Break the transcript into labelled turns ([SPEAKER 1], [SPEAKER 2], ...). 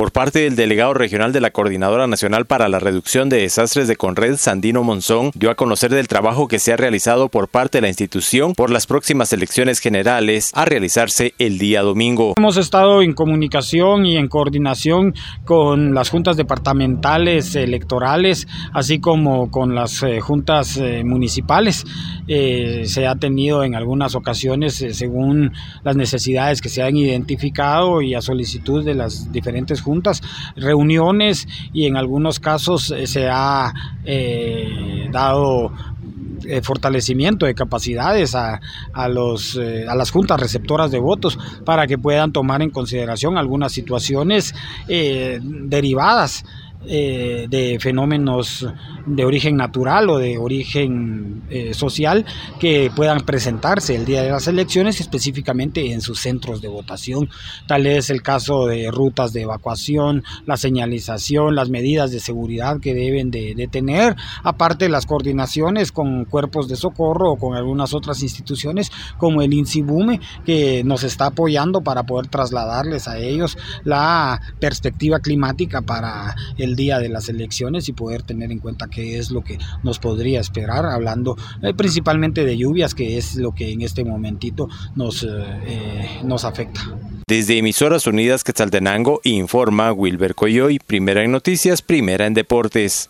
[SPEAKER 1] Por parte del delegado regional de la Coordinadora Nacional para la Reducción de Desastres de Conred, Sandino Monzón, dio a conocer del trabajo que se ha realizado por parte de la institución por las próximas elecciones generales a realizarse el día domingo.
[SPEAKER 2] Hemos estado en comunicación y en coordinación con las juntas departamentales electorales, así como con las eh, juntas eh, municipales. Eh, se ha tenido en algunas ocasiones, según las necesidades que se han identificado y a solicitud de las diferentes juntas, juntas, reuniones y en algunos casos eh, se ha eh, dado eh, fortalecimiento de capacidades a, a los, a las juntas receptoras de votos para que puedan tomar en consideración algunas situaciones derivadas eh, de fenómenos de origen natural o de origen eh, social que puedan presentarse el día de las elecciones, específicamente en sus centros de votación. Tal es el caso de rutas de evacuación, la señalización, las medidas de seguridad que deben de, de tener, aparte las coordinaciones con cuerpos de socorro o con algunas otras instituciones como el INSIBUME, que nos está apoyando para poder trasladarles a ellos la perspectiva climática para el día de las elecciones y poder tener en cuenta qué es lo que nos podría esperar, hablando eh, principalmente de lluvias, que es lo que en este momentito nos, eh, eh, nos afecta.
[SPEAKER 1] Desde Emisoras Unidas Quetzaltenango informa Wilber Coyoy, primera en noticias, primera en deportes.